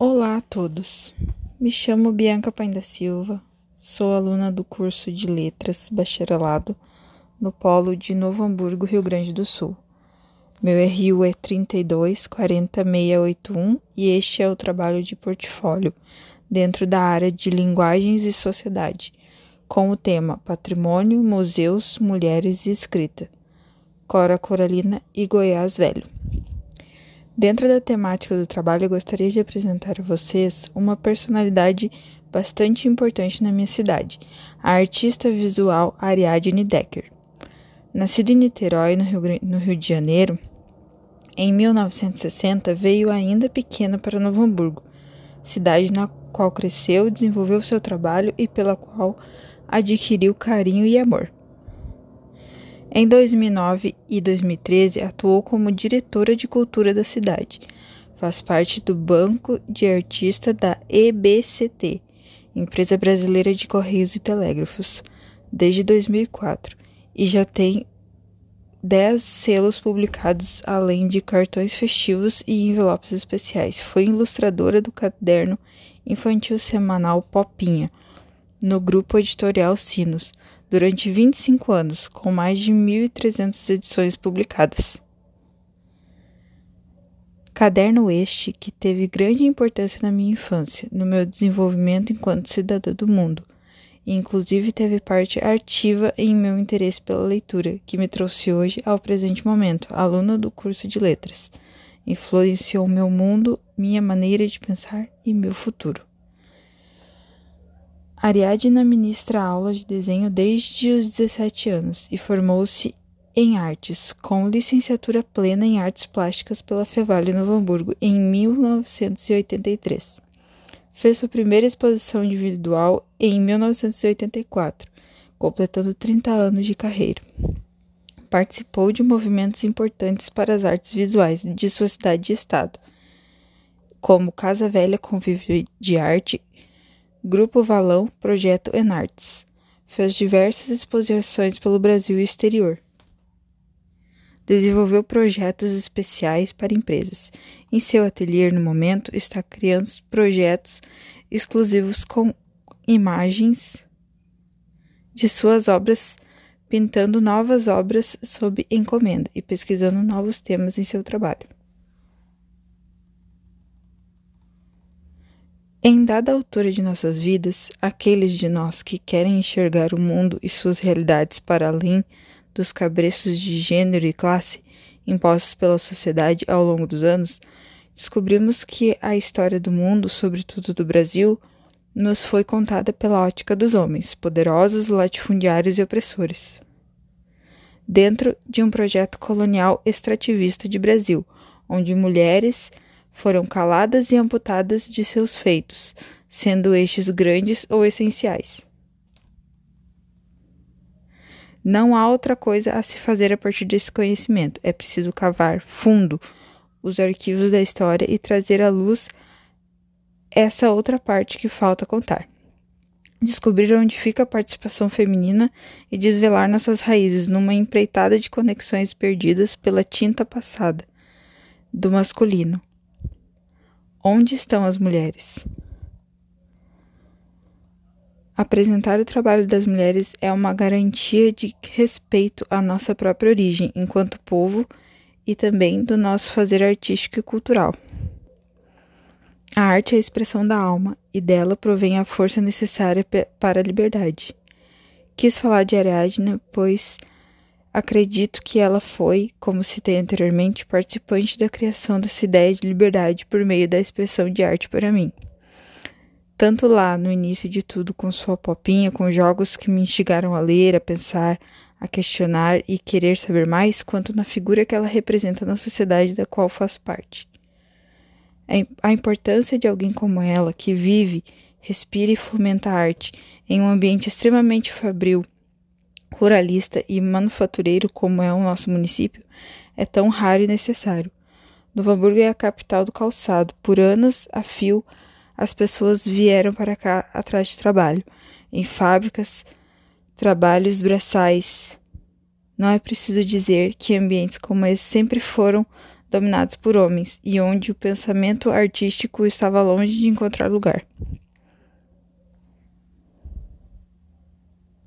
Olá a todos. Me chamo Bianca Paim da Silva, sou aluna do curso de Letras Bacharelado no Polo de Novo Hamburgo, Rio Grande do Sul. Meu RU é 3240681 e este é o trabalho de portfólio dentro da área de Linguagens e Sociedade, com o tema Patrimônio, Museus, Mulheres e Escrita. Cora Coralina e Goiás Velho. Dentro da temática do trabalho, eu gostaria de apresentar a vocês uma personalidade bastante importante na minha cidade, a artista visual Ariadne Decker. Nascida em Niterói, no Rio, no Rio de Janeiro, em 1960 veio ainda pequena para Novo Hamburgo, cidade na qual cresceu, desenvolveu seu trabalho e pela qual adquiriu carinho e amor. Em 2009 e 2013, atuou como diretora de cultura da cidade. Faz parte do Banco de Artista da EBCT, Empresa Brasileira de Correios e Telégrafos, desde 2004, e já tem 10 selos publicados, além de cartões festivos e envelopes especiais. Foi ilustradora do caderno infantil semanal Popinha, no grupo editorial Sinos durante 25 anos, com mais de 1.300 edições publicadas. Caderno este que teve grande importância na minha infância, no meu desenvolvimento enquanto cidadã do mundo, e inclusive teve parte ativa em meu interesse pela leitura, que me trouxe hoje ao presente momento, aluna do curso de letras. Influenciou meu mundo, minha maneira de pensar e meu futuro. Ariadna ministra aulas de desenho desde os 17 anos e formou-se em artes, com licenciatura plena em artes plásticas pela Fevale Novo Hamburgo em 1983. Fez sua primeira exposição individual em 1984, completando 30 anos de carreira. Participou de movimentos importantes para as artes visuais de sua cidade e estado, como Casa Velha Convívio de Arte Grupo Valão, Projeto Enartes. Fez diversas exposições pelo Brasil e exterior. Desenvolveu projetos especiais para empresas. Em seu ateliê, no momento, está criando projetos exclusivos com imagens de suas obras, pintando novas obras sob encomenda e pesquisando novos temas em seu trabalho. Em dada altura de nossas vidas, aqueles de nós que querem enxergar o mundo e suas realidades para além dos cabreços de gênero e classe impostos pela sociedade ao longo dos anos, descobrimos que a história do mundo, sobretudo do Brasil, nos foi contada pela ótica dos homens, poderosos, latifundiários e opressores. Dentro de um projeto colonial extrativista de Brasil, onde mulheres foram caladas e amputadas de seus feitos, sendo estes grandes ou essenciais. Não há outra coisa a se fazer a partir desse conhecimento. É preciso cavar fundo os arquivos da história e trazer à luz essa outra parte que falta contar. Descobrir onde fica a participação feminina e desvelar nossas raízes numa empreitada de conexões perdidas pela tinta passada do masculino, Onde estão as mulheres? Apresentar o trabalho das mulheres é uma garantia de respeito à nossa própria origem enquanto povo e também do nosso fazer artístico e cultural. A arte é a expressão da alma e dela provém a força necessária para a liberdade. Quis falar de Ariadne, pois Acredito que ela foi, como citei anteriormente, participante da criação dessa ideia de liberdade por meio da expressão de arte para mim. Tanto lá no início de tudo com sua popinha, com jogos que me instigaram a ler, a pensar, a questionar e querer saber mais, quanto na figura que ela representa na sociedade da qual faço parte. A importância de alguém como ela, que vive, respira e fomenta a arte em um ambiente extremamente fabril ruralista e manufatureiro como é o nosso município, é tão raro e necessário. Novo Hamburgo é a capital do calçado. Por anos a fio, as pessoas vieram para cá atrás de trabalho, em fábricas, trabalhos braçais. Não é preciso dizer que ambientes como esse sempre foram dominados por homens, e onde o pensamento artístico estava longe de encontrar lugar.